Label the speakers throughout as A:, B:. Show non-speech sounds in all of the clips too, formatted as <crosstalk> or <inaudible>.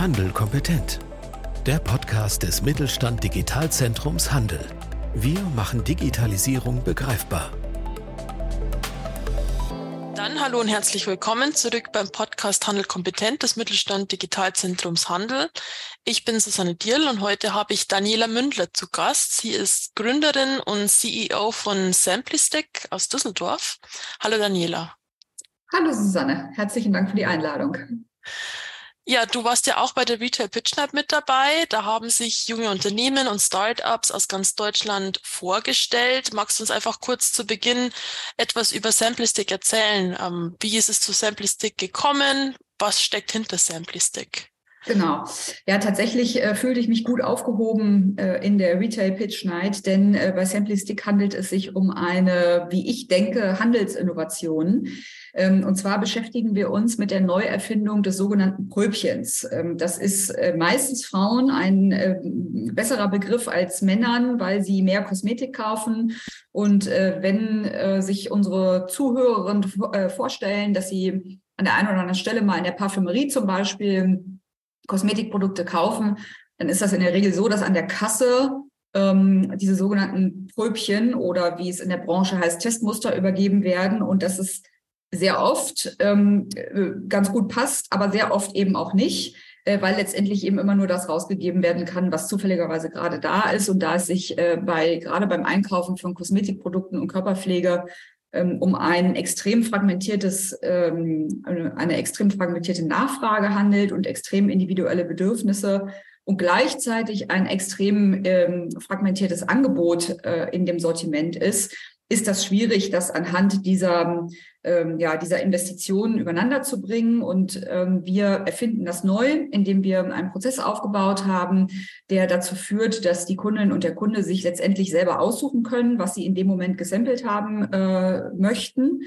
A: Handel kompetent. Der Podcast des Mittelstand Digitalzentrums Handel. Wir machen Digitalisierung begreifbar.
B: Dann hallo und herzlich willkommen zurück beim Podcast Handel kompetent des Mittelstand Digitalzentrums Handel. Ich bin Susanne Dierl und heute habe ich Daniela Mündler zu Gast. Sie ist Gründerin und CEO von Samplistick aus Düsseldorf. Hallo Daniela.
C: Hallo Susanne, herzlichen Dank für die Einladung.
B: Ja, du warst ja auch bei der Retail Pitch Night mit dabei. Da haben sich junge Unternehmen und Startups aus ganz Deutschland vorgestellt. Magst du uns einfach kurz zu Beginn etwas über Samplistic erzählen? Ähm, wie ist es zu Samplistic gekommen? Was steckt hinter Samplistic?
C: Genau. Ja, tatsächlich äh, fühlte ich mich gut aufgehoben äh, in der Retail Pitch Night, denn äh, bei Samplistic handelt es sich um eine, wie ich denke, Handelsinnovation. Ähm, und zwar beschäftigen wir uns mit der Neuerfindung des sogenannten Pröbchens. Ähm, das ist äh, meistens Frauen ein äh, besserer Begriff als Männern, weil sie mehr Kosmetik kaufen. Und äh, wenn äh, sich unsere Zuhörerinnen äh, vorstellen, dass sie an der einen oder anderen Stelle mal in der Parfümerie zum Beispiel Kosmetikprodukte kaufen, dann ist das in der Regel so, dass an der Kasse ähm, diese sogenannten Pröbchen oder wie es in der Branche heißt, Testmuster übergeben werden und dass es sehr oft ähm, äh, ganz gut passt, aber sehr oft eben auch nicht, äh, weil letztendlich eben immer nur das rausgegeben werden kann, was zufälligerweise gerade da ist. Und da es sich äh, bei gerade beim Einkaufen von Kosmetikprodukten und Körperpflege um ein extrem fragmentiertes, ähm, eine extrem fragmentierte Nachfrage handelt und extrem individuelle Bedürfnisse und gleichzeitig ein extrem ähm, fragmentiertes Angebot äh, in dem Sortiment ist, ist das schwierig, das anhand dieser, ähm, ja, dieser Investitionen übereinander zu bringen. Und ähm, wir erfinden das neu, indem wir einen Prozess aufgebaut haben, der dazu führt, dass die Kundin und der Kunde sich letztendlich selber aussuchen können, was sie in dem Moment gesampelt haben äh, möchten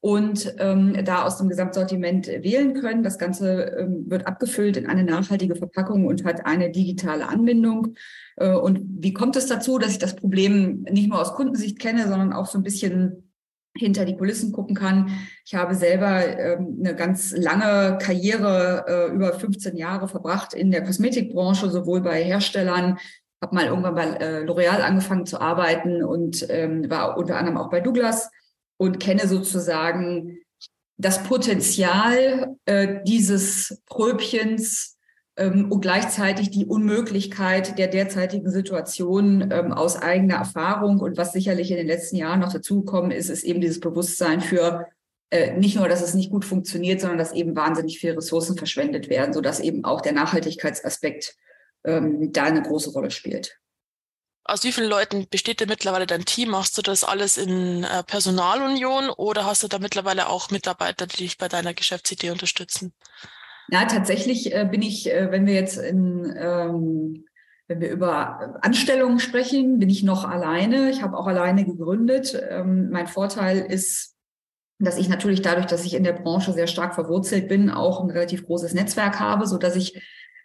C: und ähm, da aus dem Gesamtsortiment wählen können. Das Ganze ähm, wird abgefüllt in eine nachhaltige Verpackung und hat eine digitale Anbindung. Äh, und wie kommt es dazu, dass ich das Problem nicht nur aus Kundensicht kenne, sondern auch so ein bisschen hinter die Kulissen gucken kann. Ich habe selber ähm, eine ganz lange Karriere, äh, über 15 Jahre verbracht in der Kosmetikbranche, sowohl bei Herstellern, habe mal irgendwann bei äh, L'Oreal angefangen zu arbeiten und ähm, war unter anderem auch bei Douglas und kenne sozusagen das Potenzial äh, dieses Pröbchens und gleichzeitig die Unmöglichkeit der derzeitigen Situation ähm, aus eigener Erfahrung. Und was sicherlich in den letzten Jahren noch dazugekommen ist, ist eben dieses Bewusstsein für äh, nicht nur, dass es nicht gut funktioniert, sondern dass eben wahnsinnig viele Ressourcen verschwendet werden, sodass eben auch der Nachhaltigkeitsaspekt ähm, da eine große Rolle spielt.
B: Aus wie vielen Leuten besteht denn mittlerweile dein Team? Machst du das alles in äh, Personalunion oder hast du da mittlerweile auch Mitarbeiter, die dich bei deiner Geschäftsidee unterstützen?
C: Ja, tatsächlich äh, bin ich, äh, wenn wir jetzt in, ähm, wenn wir über Anstellungen sprechen, bin ich noch alleine. Ich habe auch alleine gegründet. Ähm, mein Vorteil ist, dass ich natürlich dadurch, dass ich in der Branche sehr stark verwurzelt bin, auch ein relativ großes Netzwerk habe, so dass ich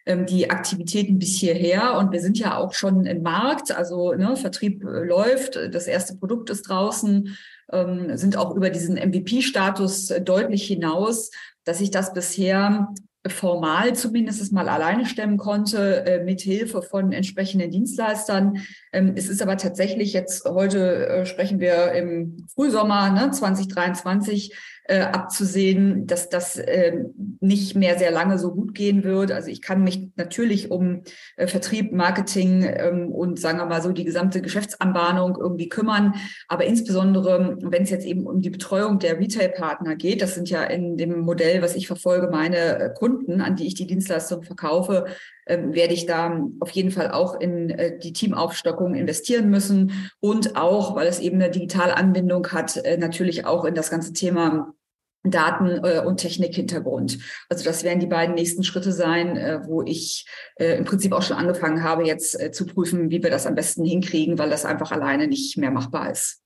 C: ähm, die Aktivitäten bis hierher und wir sind ja auch schon im Markt, also ne, Vertrieb äh, läuft, das erste Produkt ist draußen, ähm, sind auch über diesen MVP-Status deutlich hinaus, dass ich das bisher formal zumindest mal alleine stemmen konnte, äh, mit Hilfe von entsprechenden Dienstleistern. Ähm, es ist aber tatsächlich jetzt, heute äh, sprechen wir im Frühsommer ne, 2023, äh, abzusehen, dass das äh, nicht mehr sehr lange so gut gehen wird. Also ich kann mich natürlich um äh, Vertrieb, Marketing ähm, und sagen wir mal so die gesamte Geschäftsanbahnung irgendwie kümmern. Aber insbesondere, wenn es jetzt eben um die Betreuung der Retail-Partner geht, das sind ja in dem Modell, was ich verfolge, meine äh, Kunden, an die ich die Dienstleistung verkaufe, ähm, werde ich da auf jeden Fall auch in äh, die Teamaufstockung investieren müssen und auch, weil es eben eine digitale Anbindung hat, äh, natürlich auch in das ganze Thema Daten- äh, und Technikhintergrund. Also das werden die beiden nächsten Schritte sein, wo ich im Prinzip auch schon angefangen habe, jetzt zu prüfen, wie wir das am besten hinkriegen, weil das einfach alleine nicht mehr machbar ist.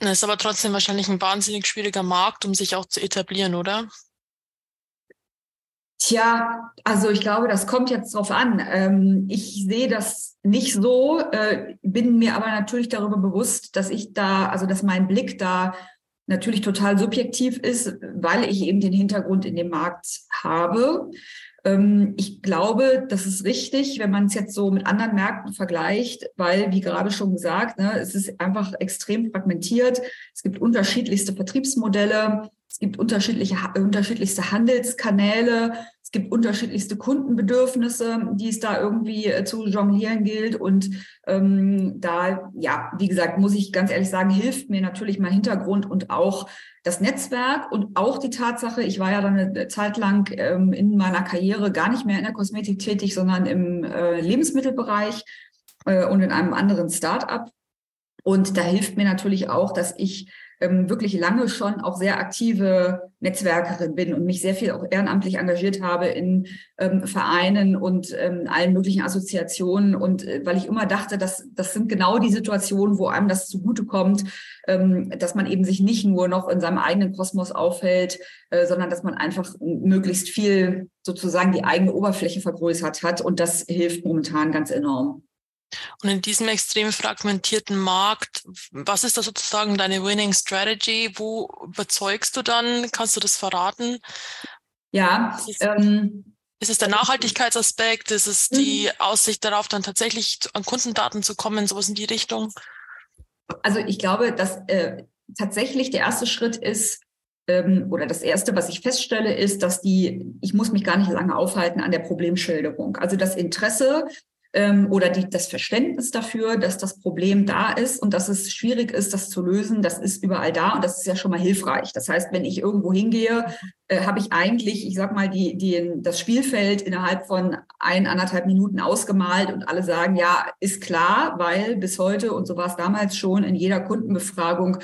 B: Das ist aber trotzdem wahrscheinlich ein wahnsinnig schwieriger Markt, um sich auch zu etablieren, oder?
C: Tja, also ich glaube, das kommt jetzt drauf an. Ähm, ich sehe das nicht so, äh, bin mir aber natürlich darüber bewusst, dass ich da, also dass mein Blick da natürlich total subjektiv ist, weil ich eben den Hintergrund in dem Markt habe. Ähm, ich glaube, das ist richtig, wenn man es jetzt so mit anderen Märkten vergleicht, weil, wie gerade schon gesagt, ne, es ist einfach extrem fragmentiert. Es gibt unterschiedlichste Vertriebsmodelle. Es gibt unterschiedliche, unterschiedlichste Handelskanäle. Es gibt unterschiedlichste Kundenbedürfnisse, die es da irgendwie äh, zu jonglieren gilt. Und ähm, da, ja, wie gesagt, muss ich ganz ehrlich sagen, hilft mir natürlich mal Hintergrund und auch das Netzwerk und auch die Tatsache, ich war ja dann eine Zeit lang ähm, in meiner Karriere gar nicht mehr in der Kosmetik tätig, sondern im äh, Lebensmittelbereich äh, und in einem anderen Start-up. Und da hilft mir natürlich auch, dass ich ähm, wirklich lange schon auch sehr aktive Netzwerkerin bin und mich sehr viel auch ehrenamtlich engagiert habe in ähm, Vereinen und ähm, allen möglichen Assoziationen. Und äh, weil ich immer dachte, dass das sind genau die Situationen, wo einem das zugutekommt, ähm, dass man eben sich nicht nur noch in seinem eigenen Kosmos aufhält, äh, sondern dass man einfach möglichst viel sozusagen die eigene Oberfläche vergrößert hat. Und das hilft momentan ganz enorm.
B: Und in diesem extrem fragmentierten Markt, was ist da sozusagen deine Winning Strategy? Wo überzeugst du dann? Kannst du das verraten?
C: Ja.
B: Ist es, ähm, ist es der Nachhaltigkeitsaspekt? Ist es die mhm. Aussicht darauf, dann tatsächlich an Kundendaten zu kommen, sowas in die Richtung?
C: Also ich glaube, dass äh, tatsächlich der erste Schritt ist, ähm, oder das erste, was ich feststelle, ist, dass die, ich muss mich gar nicht lange aufhalten an der Problemschilderung. Also das Interesse ähm, oder die, das Verständnis dafür, dass das Problem da ist und dass es schwierig ist, das zu lösen, das ist überall da und das ist ja schon mal hilfreich. Das heißt, wenn ich irgendwo hingehe, äh, habe ich eigentlich, ich sag mal, die, die, das Spielfeld innerhalb von ein, anderthalb Minuten ausgemalt und alle sagen, ja, ist klar, weil bis heute, und so war es damals schon, in jeder Kundenbefragung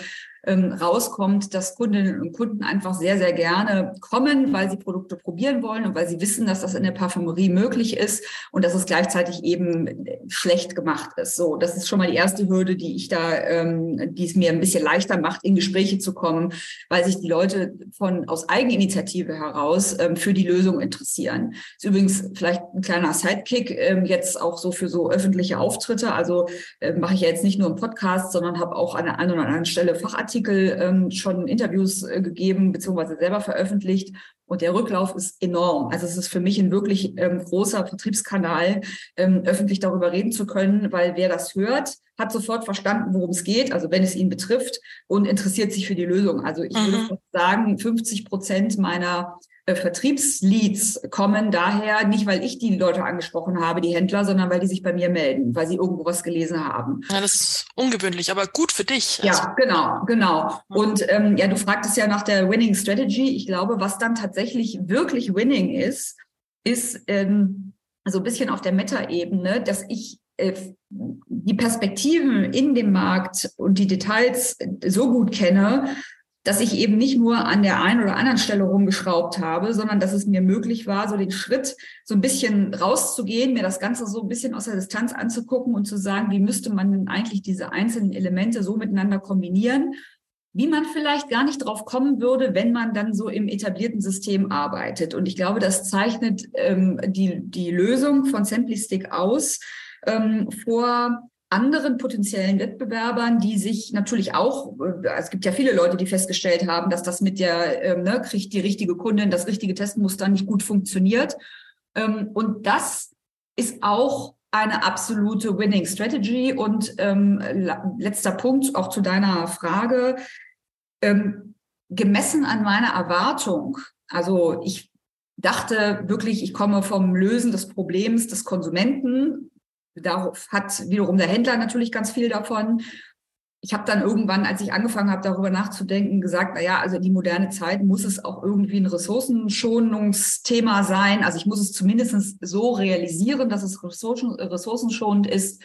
C: ähm, rauskommt, dass Kundinnen und Kunden einfach sehr, sehr gerne kommen, weil sie Produkte probieren wollen und weil sie wissen, dass das in der Parfümerie möglich ist und dass es gleichzeitig eben schlecht gemacht ist. So, das ist schon mal die erste Hürde, die ich da, ähm, die es mir ein bisschen leichter macht, in Gespräche zu kommen, weil sich die Leute von aus Eigeninitiative heraus ähm, für die Lösung interessieren. Ist übrigens vielleicht ein kleiner Sidekick ähm, jetzt auch so für so öffentliche Auftritte. Also äh, mache ich ja jetzt nicht nur im Podcast, sondern habe auch an der einen oder anderen Stelle Fachartikel Artikel ähm, schon Interviews äh, gegeben, beziehungsweise selber veröffentlicht. Und der Rücklauf ist enorm. Also es ist für mich ein wirklich ähm, großer Vertriebskanal, ähm, öffentlich darüber reden zu können, weil wer das hört, hat sofort verstanden, worum es geht, also wenn es ihn betrifft und interessiert sich für die Lösung. Also ich mhm. würde sagen, 50 Prozent meiner äh, Vertriebsleads kommen daher nicht, weil ich die Leute angesprochen habe, die Händler, sondern weil die sich bei mir melden, weil sie irgendwo was gelesen haben.
B: Ja, das ist ungewöhnlich, aber gut für dich.
C: Ja, also. genau, genau. Und ähm, ja, du fragtest ja nach der Winning Strategy. Ich glaube, was dann tatsächlich wirklich Winning ist, ist ähm, so ein bisschen auf der Meta-Ebene, dass ich äh, die Perspektiven in dem Markt und die Details so gut kenne, dass ich eben nicht nur an der einen oder anderen Stelle rumgeschraubt habe, sondern dass es mir möglich war, so den Schritt so ein bisschen rauszugehen, mir das Ganze so ein bisschen aus der Distanz anzugucken und zu sagen, wie müsste man denn eigentlich diese einzelnen Elemente so miteinander kombinieren, wie man vielleicht gar nicht drauf kommen würde, wenn man dann so im etablierten System arbeitet. Und ich glaube, das zeichnet ähm, die, die Lösung von Simplistic aus ähm, vor anderen potenziellen Wettbewerbern, die sich natürlich auch, äh, es gibt ja viele Leute, die festgestellt haben, dass das mit der, ähm, ne, kriegt die richtige Kundin, das richtige Testmuster nicht gut funktioniert. Ähm, und das ist auch eine absolute Winning Strategy. Und ähm, letzter Punkt auch zu deiner Frage. Ähm, gemessen an meiner Erwartung, also ich dachte wirklich, ich komme vom Lösen des Problems des Konsumenten Darauf hat wiederum der Händler natürlich ganz viel davon. Ich habe dann irgendwann, als ich angefangen habe, darüber nachzudenken, gesagt, na ja, also die moderne Zeit muss es auch irgendwie ein Ressourcenschonungsthema sein. Also ich muss es zumindest so realisieren, dass es ressourcenschonend ist.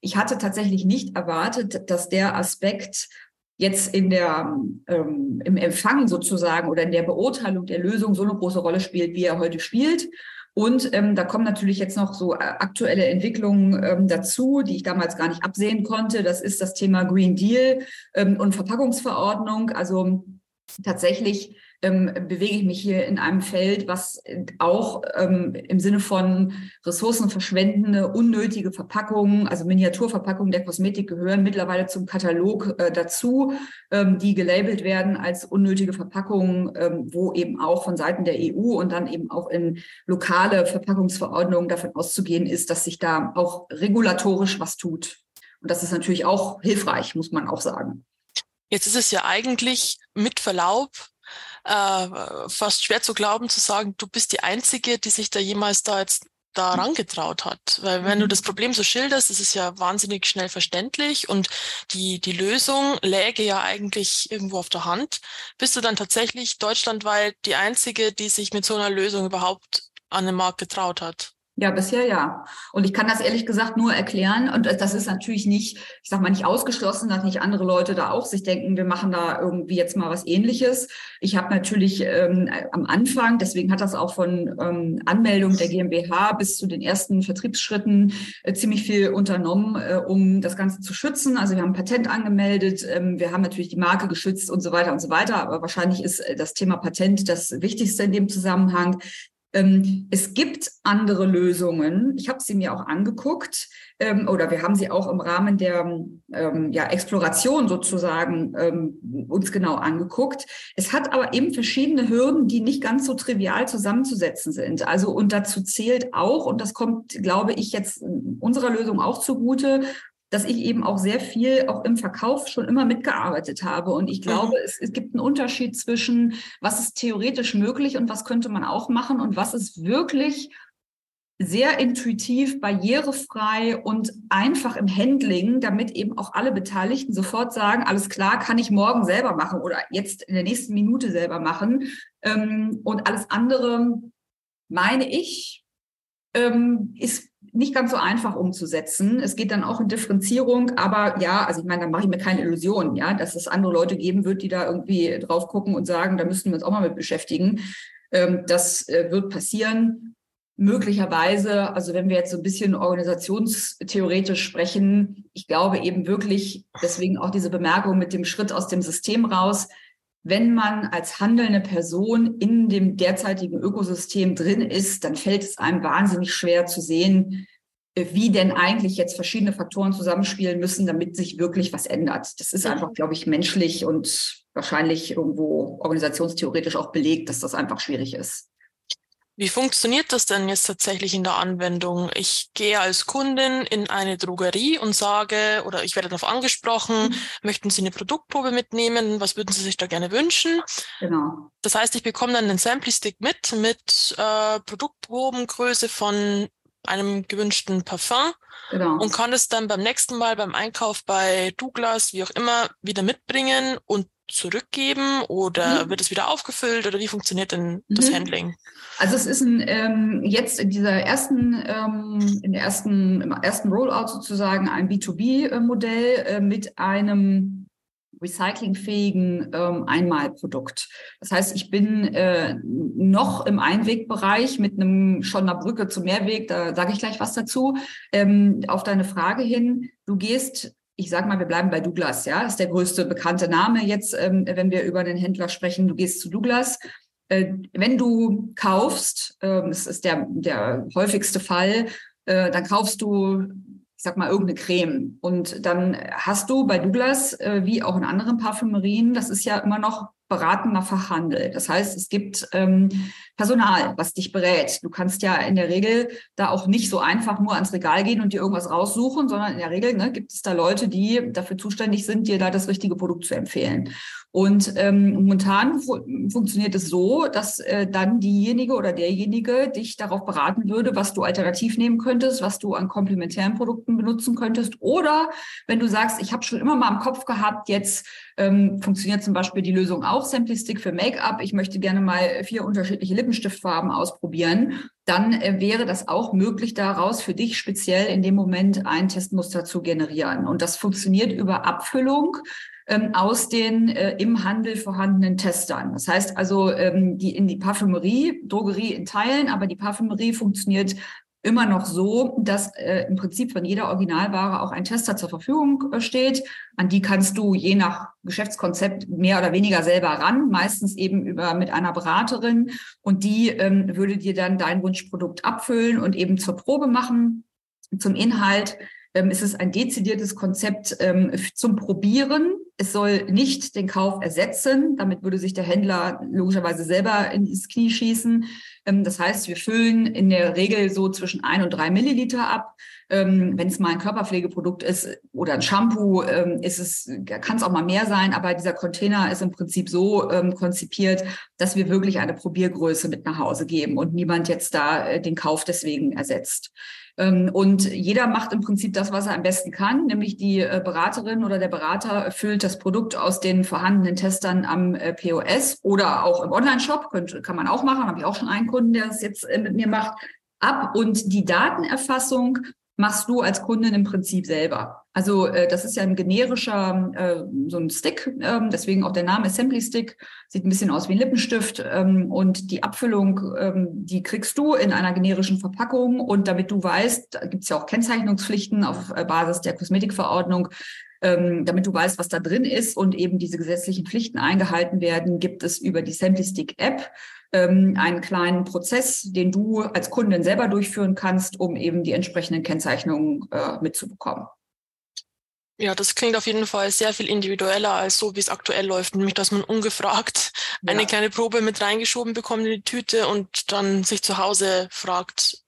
C: Ich hatte tatsächlich nicht erwartet, dass der Aspekt jetzt in der, ähm, im Empfang sozusagen oder in der Beurteilung der Lösung so eine große Rolle spielt, wie er heute spielt. Und ähm, da kommen natürlich jetzt noch so äh, aktuelle Entwicklungen ähm, dazu, die ich damals gar nicht absehen konnte. Das ist das Thema Green Deal ähm, und Verpackungsverordnung. Also tatsächlich ähm, bewege ich mich hier in einem Feld, was auch ähm, im Sinne von ressourcenverschwendende, unnötige Verpackungen, also Miniaturverpackungen der Kosmetik gehören mittlerweile zum Katalog äh, dazu, ähm, die gelabelt werden als unnötige Verpackungen, ähm, wo eben auch von Seiten der EU und dann eben auch in lokale Verpackungsverordnungen davon auszugehen ist, dass sich da auch regulatorisch was tut. Und das ist natürlich auch hilfreich, muss man auch sagen.
B: Jetzt ist es ja eigentlich mit Verlaub äh, fast schwer zu glauben, zu sagen, du bist die Einzige, die sich da jemals da jetzt da rangetraut hat. Weil wenn du mhm. das Problem so schilderst, ist ja wahnsinnig schnell verständlich und die, die Lösung läge ja eigentlich irgendwo auf der Hand. Bist du dann tatsächlich deutschlandweit die Einzige, die sich mit so einer Lösung überhaupt an den Markt getraut hat?
C: Ja, bisher ja. Und ich kann das ehrlich gesagt nur erklären. Und das ist natürlich nicht, ich sag mal, nicht ausgeschlossen, dass nicht andere Leute da auch sich denken, wir machen da irgendwie jetzt mal was ähnliches. Ich habe natürlich ähm, am Anfang, deswegen hat das auch von ähm, Anmeldung der GmbH bis zu den ersten Vertriebsschritten äh, ziemlich viel unternommen, äh, um das Ganze zu schützen. Also wir haben ein Patent angemeldet, ähm, wir haben natürlich die Marke geschützt und so weiter und so weiter. Aber wahrscheinlich ist äh, das Thema Patent das Wichtigste in dem Zusammenhang. Ähm, es gibt andere Lösungen. Ich habe sie mir auch angeguckt ähm, oder wir haben sie auch im Rahmen der ähm, ja, Exploration sozusagen uns genau angeguckt. Es hat aber eben verschiedene Hürden, die nicht ganz so trivial zusammenzusetzen sind. Also und dazu zählt auch, und das kommt, glaube ich, jetzt unserer Lösung auch zugute, dass ich eben auch sehr viel auch im Verkauf schon immer mitgearbeitet habe. Und ich glaube, mhm. es, es, gibt einen Unterschied zwischen, was ist theoretisch möglich und was könnte man auch machen und was ist wirklich sehr intuitiv, barrierefrei und einfach im Handling, damit eben auch alle Beteiligten sofort sagen, alles klar, kann ich morgen selber machen oder jetzt in der nächsten Minute selber machen. Ähm, und alles andere, meine ich, ähm, ist nicht ganz so einfach umzusetzen. Es geht dann auch in Differenzierung, aber ja, also ich meine, da mache ich mir keine Illusionen, ja, dass es andere Leute geben wird, die da irgendwie drauf gucken und sagen, da müssten wir uns auch mal mit beschäftigen. Ähm, das äh, wird passieren. Möglicherweise, also wenn wir jetzt so ein bisschen organisationstheoretisch sprechen, ich glaube eben wirklich, deswegen auch diese Bemerkung mit dem Schritt aus dem System raus, wenn man als handelnde Person in dem derzeitigen Ökosystem drin ist, dann fällt es einem wahnsinnig schwer zu sehen, äh, wie denn eigentlich jetzt verschiedene Faktoren zusammenspielen müssen, damit sich wirklich was ändert. Das ist einfach, glaube ich, menschlich und wahrscheinlich irgendwo organisationstheoretisch auch belegt, dass das einfach schwierig ist.
B: Wie funktioniert das denn jetzt tatsächlich in der Anwendung? Ich gehe als Kundin in eine Drogerie und sage, oder ich werde darauf angesprochen, mhm. möchten Sie eine Produktprobe mitnehmen? Was würden Sie sich da gerne wünschen? Genau. Das heißt, ich bekomme dann einen Sample-Stick mit, mit äh, Produktprobengröße von einem gewünschten Parfum genau. und kann es dann beim nächsten Mal beim Einkauf bei Douglas, wie auch immer, wieder mitbringen und zurückgeben oder mhm. wird es wieder aufgefüllt oder wie funktioniert denn das mhm. Handling?
C: Also es ist ein, ähm, jetzt in dieser ersten, ähm, in der ersten, im ersten Rollout sozusagen ein B2B-Modell äh, mit einem recyclingfähigen ähm, Einmalprodukt. Das heißt, ich bin äh, noch im Einwegbereich mit einem schon einer Brücke zum Mehrweg, da sage ich gleich was dazu, ähm, auf deine Frage hin. Du gehst ich sage mal, wir bleiben bei Douglas, ja, das ist der größte bekannte Name jetzt, ähm, wenn wir über den Händler sprechen. Du gehst zu Douglas. Äh, wenn du kaufst, äh, das ist der, der häufigste Fall, äh, dann kaufst du, ich sag mal, irgendeine Creme. Und dann hast du bei Douglas, äh, wie auch in anderen Parfümerien, das ist ja immer noch beratender Fachhandel. Das heißt, es gibt ähm, Personal, was dich berät. Du kannst ja in der Regel da auch nicht so einfach nur ans Regal gehen und dir irgendwas raussuchen, sondern in der Regel ne, gibt es da Leute, die dafür zuständig sind, dir da das richtige Produkt zu empfehlen. Und ähm, momentan fu funktioniert es so, dass äh, dann diejenige oder derjenige dich darauf beraten würde, was du alternativ nehmen könntest, was du an komplementären Produkten benutzen könntest. Oder wenn du sagst, ich habe schon immer mal im Kopf gehabt, jetzt ähm, funktioniert zum Beispiel die Lösung auch Simplistic für Make-up. Ich möchte gerne mal vier unterschiedliche Lippenstiftfarben ausprobieren. Dann äh, wäre das auch möglich, daraus für dich speziell in dem Moment ein Testmuster zu generieren. Und das funktioniert über Abfüllung ähm, aus den äh, im Handel vorhandenen Testern. Das heißt also, ähm, die in die Parfümerie, Drogerie in Teilen, aber die Parfümerie funktioniert immer noch so, dass äh, im Prinzip von jeder Originalware auch ein Tester zur Verfügung äh, steht. An die kannst du je nach Geschäftskonzept mehr oder weniger selber ran, meistens eben über mit einer Beraterin. Und die ähm, würde dir dann dein Wunschprodukt abfüllen und eben zur Probe machen. Zum Inhalt ähm, ist es ein dezidiertes Konzept ähm, zum Probieren. Es soll nicht den Kauf ersetzen. Damit würde sich der Händler logischerweise selber ins Knie schießen. Ähm, das heißt, wir füllen in der Regel so zwischen ein und drei Milliliter ab. Ähm, wenn es mal ein Körperpflegeprodukt ist oder ein Shampoo, ähm, ist es, kann es auch mal mehr sein, aber dieser Container ist im Prinzip so konzipiert, dass wir wirklich eine Probiergröße mit nach Hause geben und niemand jetzt da äh, den Kauf deswegen ersetzt. Und jeder macht im Prinzip das, was er am besten kann, nämlich die äh, Beraterin oder der Berater füllt das Produkt aus den vorhandenen Testern am äh, POS oder auch im Online-Shop, kann man auch machen, habe ich auch schon einen Kunden, der das jetzt äh, mit mir macht, ab. Und die Datenerfassung machst du als Kundin im Prinzip selber. Also äh, das ist ja ein generischer, äh, so ein Stick, äh, deswegen auch der Name Assembly Stick, sieht ein bisschen aus wie ein Lippenstift ähm, und die Abfüllung, ähm, die kriegst du in einer generischen Verpackung und damit du weißt, da gibt's ja auch Kennzeichnungspflichten auf äh, Basis der Kosmetikverordnung, ähm, damit du weißt, was da drin ist und eben diese gesetzlichen Pflichten eingehalten werden, gibt es über die Samplistic App ähm, einen kleinen Prozess, den du als Kundin selber durchführen kannst, um eben die entsprechenden Kennzeichnungen äh, mitzubekommen.
B: Ja, das klingt auf jeden Fall sehr viel individueller als so, wie es aktuell läuft, nämlich dass man ungefragt ja. eine kleine Probe mit reingeschoben bekommt in die Tüte und dann sich zu Hause fragt,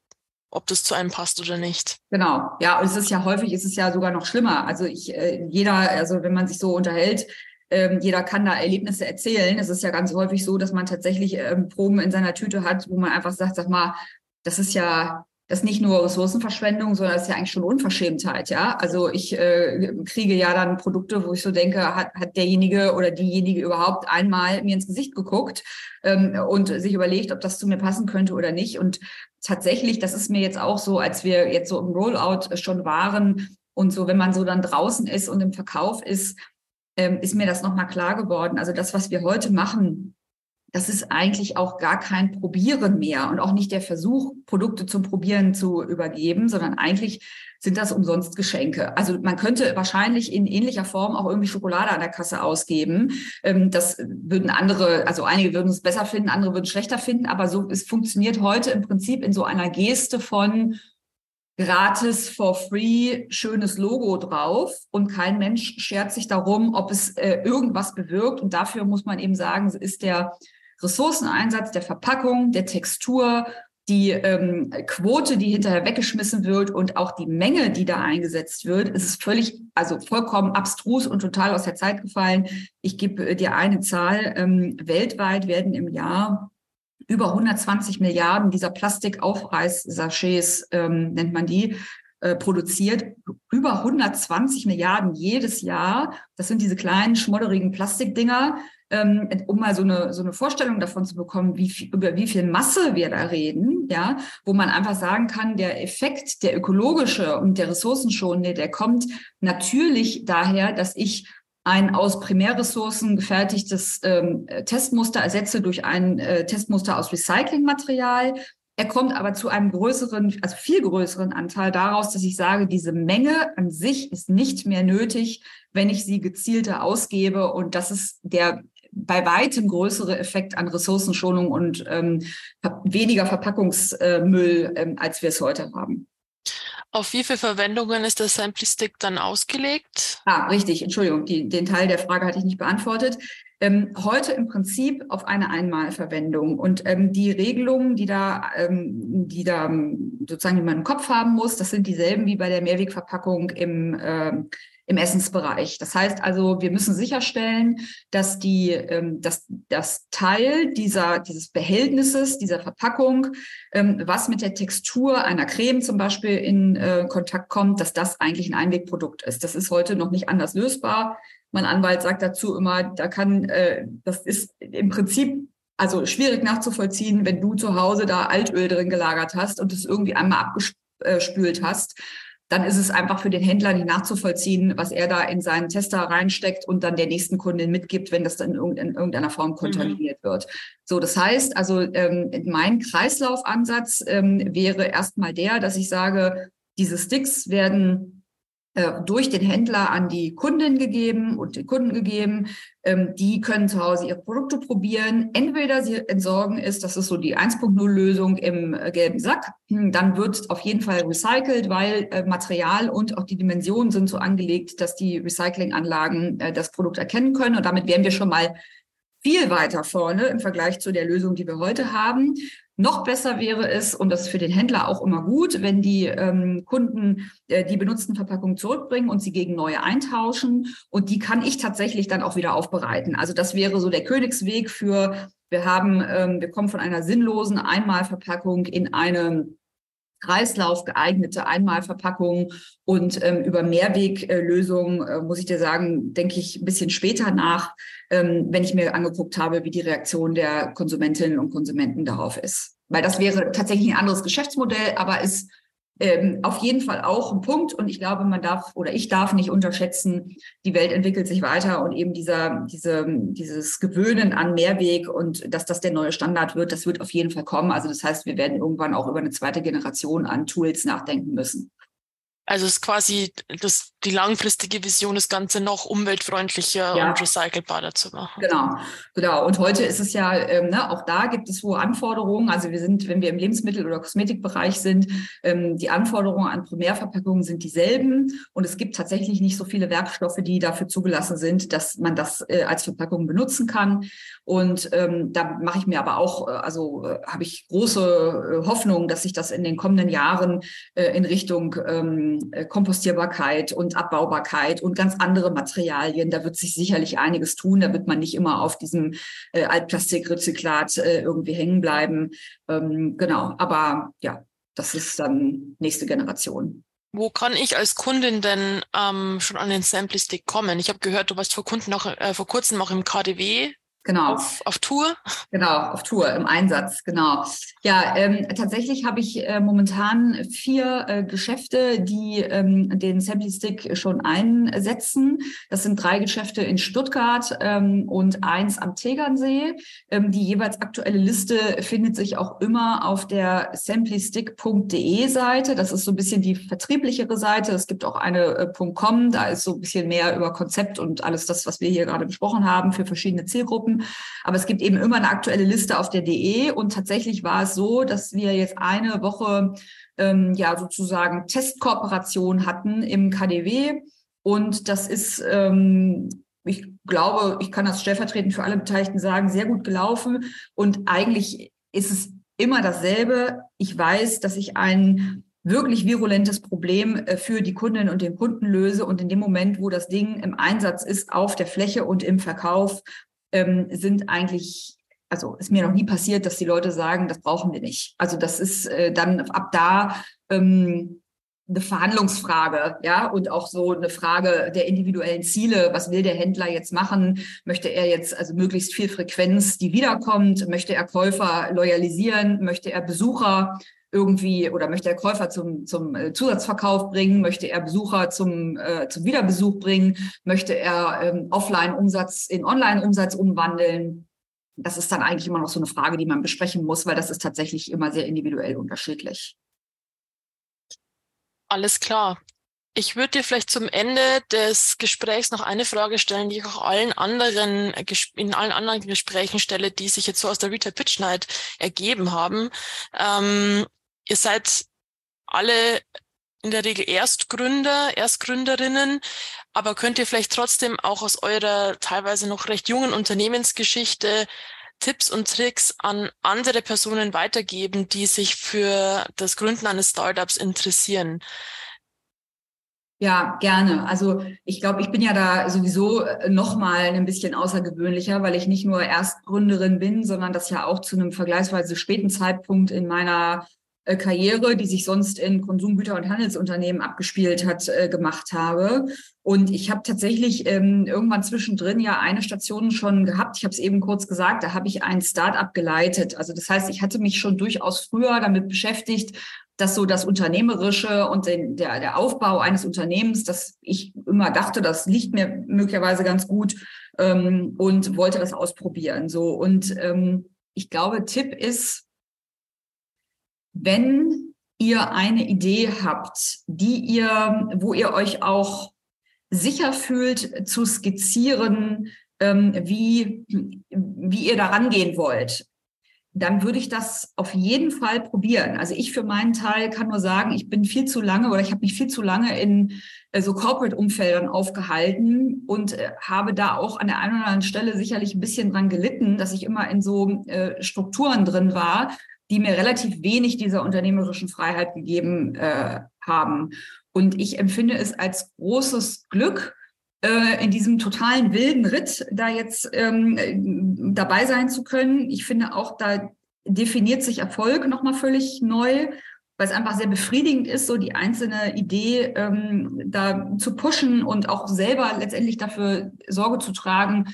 B: ob das zu einem passt oder nicht.
C: Genau, ja, und es ist ja häufig, ist es ja sogar noch schlimmer. Also ich, äh, jeder, also wenn man sich so unterhält, ähm, jeder kann da Erlebnisse erzählen. Es ist ja ganz häufig so, dass man tatsächlich ähm, Proben in seiner Tüte hat, wo man einfach sagt, sag mal, das ist ja das nicht nur Ressourcenverschwendung, sondern das ist ja eigentlich schon Unverschämtheit, ja. Also ich äh, kriege ja dann Produkte, wo ich so denke, hat, hat derjenige oder diejenige überhaupt einmal mir ins Gesicht geguckt ähm, und sich überlegt, ob das zu mir passen könnte oder nicht. Und tatsächlich, das ist mir jetzt auch so, als wir jetzt so im Rollout schon waren und so, wenn man so dann draußen ist und im Verkauf ist, ähm, ist mir das nochmal klar geworden. Also das, was wir heute machen, das ist eigentlich auch gar kein Probieren mehr und auch nicht der Versuch, Produkte zum Probieren zu übergeben, sondern eigentlich sind das umsonst Geschenke. Also man könnte wahrscheinlich in ähnlicher Form auch irgendwie Schokolade an der Kasse ausgeben. Ähm, das würden andere, also einige würden es besser finden, andere würden es schlechter finden, aber so, es funktioniert heute im Prinzip in so einer Geste von gratis for free schönes Logo drauf und kein Mensch schert sich darum, ob es äh, irgendwas bewirkt. Und dafür muss man eben sagen, ist der Ressourceneinsatz der Verpackung, der Textur, die ähm, Quote, die hinterher weggeschmissen wird und auch die Menge, die da eingesetzt wird, ist es völlig, also vollkommen abstrus und total aus der Zeit gefallen. Ich gebe dir eine Zahl. Ähm, weltweit werden im Jahr über 120 Milliarden dieser Plastikaufreiß-Sachets, ähm, nennt man die, äh, produziert. Über 120 Milliarden jedes Jahr. Das sind diese kleinen, schmodderigen Plastikdinger ähm, um mal so eine, so eine Vorstellung davon zu bekommen, wie viel, über wie viel Masse wir da reden, ja, wo man einfach sagen kann, der Effekt, der ökologische und der ressourcenschonende, der kommt natürlich daher, dass ich ein aus Primärressourcen gefertigtes ähm, Testmuster ersetze durch ein äh, Testmuster aus Recyclingmaterial. Er kommt aber zu einem größeren, also viel größeren Anteil daraus, dass ich sage, diese Menge an sich ist nicht mehr nötig, wenn ich sie gezielter ausgebe. Und das ist der bei weitem größere Effekt an Ressourcenschonung und ähm, weniger Verpackungsmüll, ähm, als wir es heute haben.
B: Auf wie viele Verwendungen ist der Simplistic dann ausgelegt?
C: Ah, richtig, Entschuldigung, die, den Teil der Frage hatte ich nicht beantwortet. Ähm, heute im Prinzip auf eine Einmalverwendung. Und ähm, die Regelungen, die da, ähm, die da ähm, sozusagen die man im Kopf haben muss, das sind dieselben wie bei der Mehrwegverpackung im ähm, im Essensbereich. Das heißt also, wir müssen sicherstellen, dass die, ähm, dass das Teil dieser, dieses Behältnisses, dieser Verpackung, ähm, was mit der Textur einer Creme zum Beispiel in äh, Kontakt kommt, dass das eigentlich ein Einwegprodukt ist. Das ist heute noch nicht anders lösbar. Mein Anwalt sagt dazu immer, da kann, äh, das ist im Prinzip also schwierig nachzuvollziehen, wenn du zu Hause da Altöl drin gelagert hast und es irgendwie einmal abgespült hast dann ist es einfach für den Händler nicht nachzuvollziehen, was er da in seinen Tester reinsteckt und dann der nächsten Kundin mitgibt, wenn das dann in irgendeiner Form kontaminiert mhm. wird. So, das heißt also, ähm, mein Kreislaufansatz ähm, wäre erstmal der, dass ich sage, diese Sticks werden durch den Händler an die Kunden gegeben und den Kunden gegeben. Ähm, die können zu Hause ihre Produkte probieren. Entweder sie entsorgen es, das ist so die 1.0-Lösung im äh, gelben Sack. Hm, dann wird auf jeden Fall recycelt, weil äh, Material und auch die Dimensionen sind so angelegt, dass die Recyclinganlagen das Produkt erkennen können. Und damit wären wir schon mal viel weiter vorne im Vergleich zu der Lösung, die wir heute haben. Noch besser wäre es, und das ist für den Händler auch immer gut, wenn die ähm, Kunden äh, die benutzten Verpackungen zurückbringen und sie gegen neue eintauschen. Und die kann ich tatsächlich dann auch wieder aufbereiten. Also das wäre so der Königsweg für, wir haben, ähm, wir kommen von einer sinnlosen Einmalverpackung in eine Kreislauf geeignete Einmalverpackungen und ähm, über Mehrweglösungen äh, muss ich dir sagen, denke ich ein bisschen später nach, ähm, wenn ich mir angeguckt habe, wie die Reaktion der Konsumentinnen und Konsumenten darauf ist. Weil das wäre tatsächlich ein anderes Geschäftsmodell, aber ist ähm, auf jeden Fall auch ein Punkt. Und ich glaube, man darf oder ich darf nicht unterschätzen, die Welt entwickelt sich weiter und eben dieser, diese, dieses Gewöhnen an Mehrweg und dass das der neue Standard wird, das wird auf jeden Fall kommen. Also das heißt, wir werden irgendwann auch über eine zweite Generation an Tools nachdenken müssen.
B: Also es ist quasi das, die langfristige Vision, das Ganze noch umweltfreundlicher ja. und recycelbarer zu machen.
C: Genau, genau. Und heute ist es ja, ähm, ne, auch da gibt es hohe Anforderungen. Also wir sind, wenn wir im Lebensmittel- oder Kosmetikbereich sind, ähm, die Anforderungen an Primärverpackungen sind dieselben. Und es gibt tatsächlich nicht so viele Werkstoffe, die dafür zugelassen sind, dass man das äh, als Verpackung benutzen kann. Und ähm, da mache ich mir aber auch, äh, also äh, habe ich große äh, Hoffnung, dass sich das in den kommenden Jahren äh, in Richtung ähm, äh, Kompostierbarkeit und Abbaubarkeit und ganz andere Materialien. Da wird sich sicherlich einiges tun. Da wird man nicht immer auf diesem äh, Altplastikrezyklat äh, irgendwie hängen bleiben. Ähm, genau, aber ja, das ist dann nächste Generation.
B: Wo kann ich als Kundin denn ähm, schon an den Sample Stick kommen? Ich habe gehört, du warst vor, auch, äh, vor kurzem auch im KDW
C: Genau.
B: Auf, auf Tour?
C: Genau, auf Tour, im Einsatz, genau. Ja, ähm, tatsächlich habe ich äh, momentan vier äh, Geschäfte, die ähm, den Sample Stick schon einsetzen. Das sind drei Geschäfte in Stuttgart ähm, und eins am Tegernsee. Ähm, die jeweils aktuelle Liste findet sich auch immer auf der samplystick.de Seite. Das ist so ein bisschen die vertrieblichere Seite. Es gibt auch eine äh, .com, da ist so ein bisschen mehr über Konzept und alles das, was wir hier gerade besprochen haben für verschiedene Zielgruppen. Aber es gibt eben immer eine aktuelle Liste auf der DE und tatsächlich war es so, dass wir jetzt eine Woche ähm, ja sozusagen Testkooperation hatten im KDW und das ist ähm, ich glaube, ich kann das stellvertretend für alle Beteiligten sagen, sehr gut gelaufen. Und eigentlich ist es immer dasselbe. Ich weiß, dass ich ein wirklich virulentes Problem äh, für die Kundinnen und den Kunden löse. Und in dem Moment, wo das Ding im Einsatz ist, auf der Fläche und im Verkauf, ähm, sind eigentlich, also ist mir noch nie passiert, dass die Leute sagen, das brauchen wir nicht. Also das ist äh, dann ab da ähm, eine Verhandlungsfrage, ja, und auch so eine Frage der individuellen Ziele. Was will der Händler jetzt machen? Möchte er jetzt also möglichst viel Frequenz, die wiederkommt? Möchte er Käufer loyalisieren? Möchte er Besucher irgendwie oder möchte er Käufer zum, zum äh, Zusatzverkauf bringen, möchte er Besucher zum, äh, zum Wiederbesuch bringen, möchte er ähm, Offline-Umsatz in Online-Umsatz umwandeln. Das ist dann eigentlich immer noch so eine Frage, die man besprechen muss, weil das ist tatsächlich immer sehr individuell unterschiedlich.
B: Alles klar. Ich würde dir vielleicht zum Ende des Gesprächs noch eine Frage stellen, die ich auch allen anderen, in allen anderen Gesprächen stelle, die sich jetzt so aus der Retail Pitch Night ergeben haben. Ähm, Ihr seid alle in der Regel Erstgründer, Erstgründerinnen, aber könnt ihr vielleicht trotzdem auch aus eurer teilweise noch recht jungen Unternehmensgeschichte Tipps und Tricks an andere Personen weitergeben, die sich für das Gründen eines Startups interessieren?
C: Ja, gerne. Also ich glaube, ich bin ja da sowieso noch mal ein bisschen außergewöhnlicher, weil ich nicht nur Erstgründerin bin, sondern das ja auch zu einem vergleichsweise späten Zeitpunkt in meiner äh, Karriere, die sich sonst in Konsumgüter- und Handelsunternehmen abgespielt hat, äh, gemacht habe. Und ich habe tatsächlich ähm, irgendwann zwischendrin ja eine Station schon gehabt. Ich habe es eben kurz gesagt, da habe ich ein Start-up geleitet. Also das heißt, ich hatte mich schon durchaus früher damit beschäftigt, dass so das Unternehmerische und den, der, der Aufbau eines Unternehmens, dass ich immer dachte, das liegt mir möglicherweise ganz gut ähm, und wollte das ausprobieren. So und ähm, ich glaube, Tipp ist, wenn ihr eine Idee habt, die ihr, wo ihr euch auch sicher fühlt zu skizzieren, ähm, wie, wie ihr da rangehen wollt, dann würde ich das auf jeden Fall probieren. Also ich für meinen Teil kann nur sagen, ich bin viel zu lange oder ich habe mich viel zu lange in äh, so Corporate-Umfeldern aufgehalten und äh, habe da auch an der einen oder anderen Stelle sicherlich ein bisschen dran gelitten, dass ich immer in so äh, Strukturen drin war, die mir relativ wenig dieser unternehmerischen Freiheit gegeben äh, haben. Und ich empfinde es als großes Glück, äh, in diesem totalen wilden Ritt da jetzt ähm, dabei sein zu können. Ich finde auch, da definiert sich Erfolg nochmal völlig neu, weil es einfach sehr befriedigend ist, so die einzelne Idee ähm, da zu pushen und auch selber letztendlich dafür Sorge zu tragen,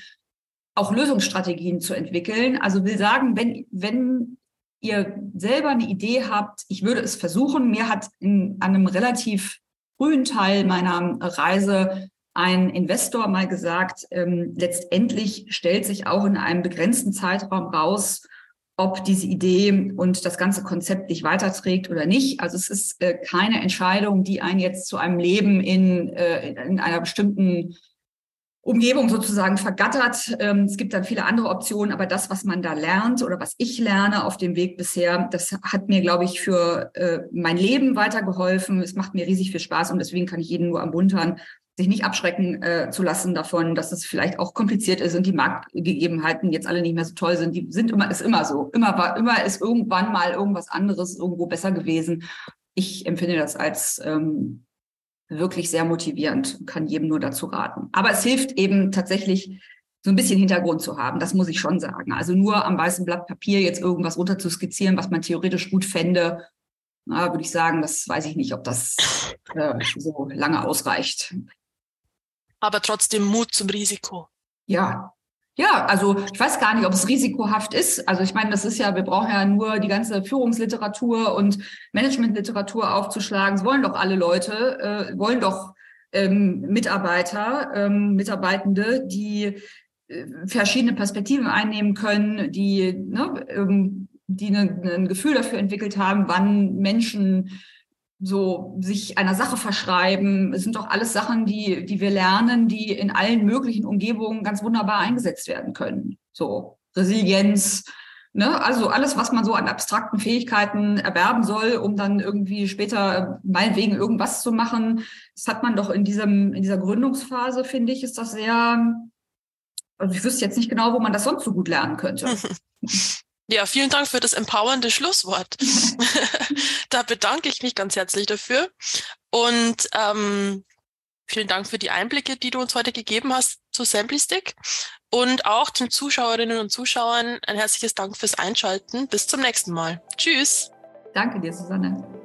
C: auch Lösungsstrategien zu entwickeln. Also will sagen, wenn, wenn ihr selber eine Idee habt, ich würde es versuchen. Mir hat in einem relativ frühen Teil meiner Reise ein Investor mal gesagt, ähm, letztendlich stellt sich auch in einem begrenzten Zeitraum raus, ob diese Idee und das ganze Konzept dich weiterträgt oder nicht. Also es ist äh, keine Entscheidung, die einen jetzt zu einem Leben in, äh, in einer bestimmten Umgebung sozusagen vergattert. Ähm, es gibt dann viele andere Optionen, aber das, was man da lernt oder was ich lerne auf dem Weg bisher, das hat mir, glaube ich, für äh, mein Leben weitergeholfen. Es macht mir riesig viel Spaß und deswegen kann ich jeden nur ermuntern, sich nicht abschrecken äh, zu lassen davon, dass es vielleicht auch kompliziert ist und die Marktgegebenheiten jetzt alle nicht mehr so toll sind. Die sind immer, ist immer so. Immer war, immer ist irgendwann mal irgendwas anderes irgendwo besser gewesen. Ich empfinde das als ähm, wirklich sehr motivierend, kann jedem nur dazu raten. Aber es hilft eben tatsächlich, so ein bisschen Hintergrund zu haben. Das muss ich schon sagen. Also nur am weißen Blatt Papier jetzt irgendwas runter zu skizzieren, was man theoretisch gut fände, na, würde ich sagen, das weiß ich nicht, ob das äh, so lange ausreicht.
B: Aber trotzdem Mut zum Risiko.
C: Ja, ja, also ich weiß gar nicht, ob es risikohaft ist. Also ich meine, das ist ja, wir brauchen ja nur die ganze Führungsliteratur und Managementliteratur aufzuschlagen. Es wollen doch alle Leute, äh, wollen doch ähm, Mitarbeiter, ähm, Mitarbeitende, die äh, verschiedene Perspektiven einnehmen können, die, ne, ähm, die ne, ein Gefühl dafür entwickelt haben, wann Menschen so sich einer Sache verschreiben. Es sind doch alles Sachen, die, die wir lernen, die in allen möglichen Umgebungen ganz wunderbar eingesetzt werden können. So Resilienz, ne? also alles, was man so an abstrakten Fähigkeiten erwerben soll, um dann irgendwie später meinetwegen irgendwas zu machen. Das hat man doch in diesem, in dieser Gründungsphase, finde ich, ist das sehr, also ich wüsste jetzt nicht genau, wo man das sonst so gut lernen könnte. <laughs>
B: Ja, vielen Dank für das empowernde Schlusswort. <laughs> da bedanke ich mich ganz herzlich dafür. Und ähm, vielen Dank für die Einblicke, die du uns heute gegeben hast zu Samplistick. Und auch den Zuschauerinnen und Zuschauern ein herzliches Dank fürs Einschalten. Bis zum nächsten Mal. Tschüss.
C: Danke dir, Susanne.